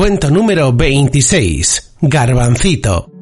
Cuento número 26. Garbancito.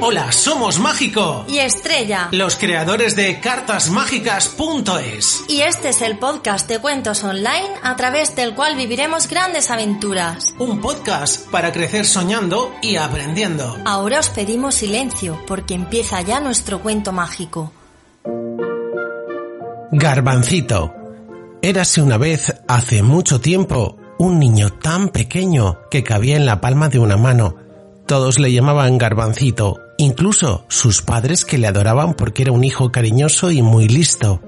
Hola, somos Mágico. Y Estrella. Los creadores de cartasmágicas.es. Y este es el podcast de cuentos online a través del cual viviremos grandes aventuras. Un podcast para crecer soñando y aprendiendo. Ahora os pedimos silencio porque empieza ya nuestro cuento mágico. Garbancito. Érase una vez, hace mucho tiempo, un niño tan pequeño que cabía en la palma de una mano. Todos le llamaban Garbancito, incluso sus padres que le adoraban porque era un hijo cariñoso y muy listo.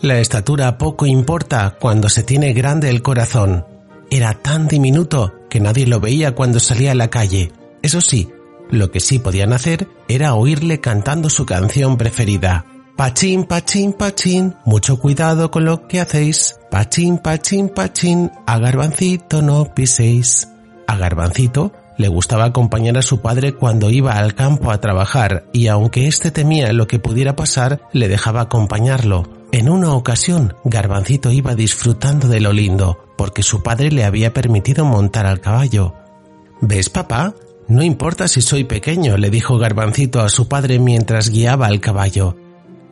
La estatura poco importa cuando se tiene grande el corazón. Era tan diminuto que nadie lo veía cuando salía a la calle. Eso sí, lo que sí podían hacer era oírle cantando su canción preferida. Pachín, pachín, pachín, mucho cuidado con lo que hacéis. Pachín, pachín, pachín, a Garbancito no piséis. A Garbancito le gustaba acompañar a su padre cuando iba al campo a trabajar y aunque éste temía lo que pudiera pasar, le dejaba acompañarlo. En una ocasión, Garbancito iba disfrutando de lo lindo, porque su padre le había permitido montar al caballo. ¿Ves, papá? No importa si soy pequeño, le dijo Garbancito a su padre mientras guiaba al caballo.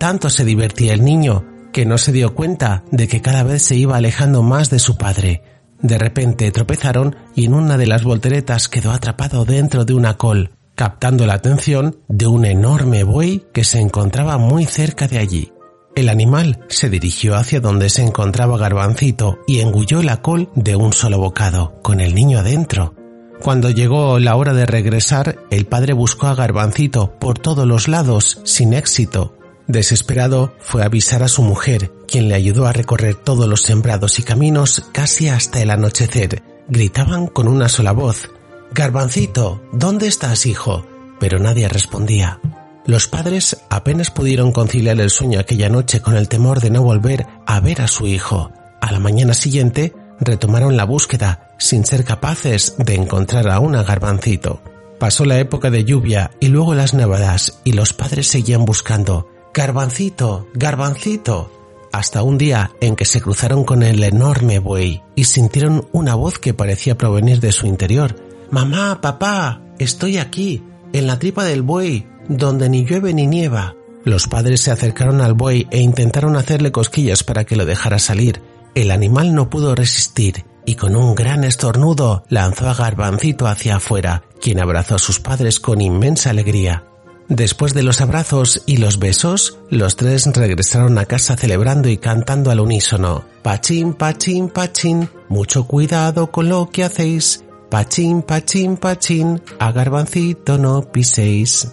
Tanto se divertía el niño que no se dio cuenta de que cada vez se iba alejando más de su padre. De repente tropezaron y en una de las volteretas quedó atrapado dentro de una col, captando la atención de un enorme buey que se encontraba muy cerca de allí. El animal se dirigió hacia donde se encontraba Garbancito y engulló la col de un solo bocado, con el niño adentro. Cuando llegó la hora de regresar, el padre buscó a Garbancito por todos los lados, sin éxito, Desesperado, fue a avisar a su mujer, quien le ayudó a recorrer todos los sembrados y caminos casi hasta el anochecer. Gritaban con una sola voz, Garbancito, ¿dónde estás, hijo? Pero nadie respondía. Los padres apenas pudieron conciliar el sueño aquella noche con el temor de no volver a ver a su hijo. A la mañana siguiente retomaron la búsqueda, sin ser capaces de encontrar aún a Garbancito. Pasó la época de lluvia y luego las nevadas y los padres seguían buscando, Garbancito, garbancito, hasta un día en que se cruzaron con el enorme buey y sintieron una voz que parecía provenir de su interior. Mamá, papá, estoy aquí, en la tripa del buey, donde ni llueve ni nieva. Los padres se acercaron al buey e intentaron hacerle cosquillas para que lo dejara salir. El animal no pudo resistir y con un gran estornudo lanzó a Garbancito hacia afuera, quien abrazó a sus padres con inmensa alegría. Después de los abrazos y los besos, los tres regresaron a casa celebrando y cantando al unísono. Pachín, pachín, pachín, mucho cuidado con lo que hacéis. Pachín, pachín, pachín, a garbancito no piséis.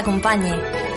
acompañe.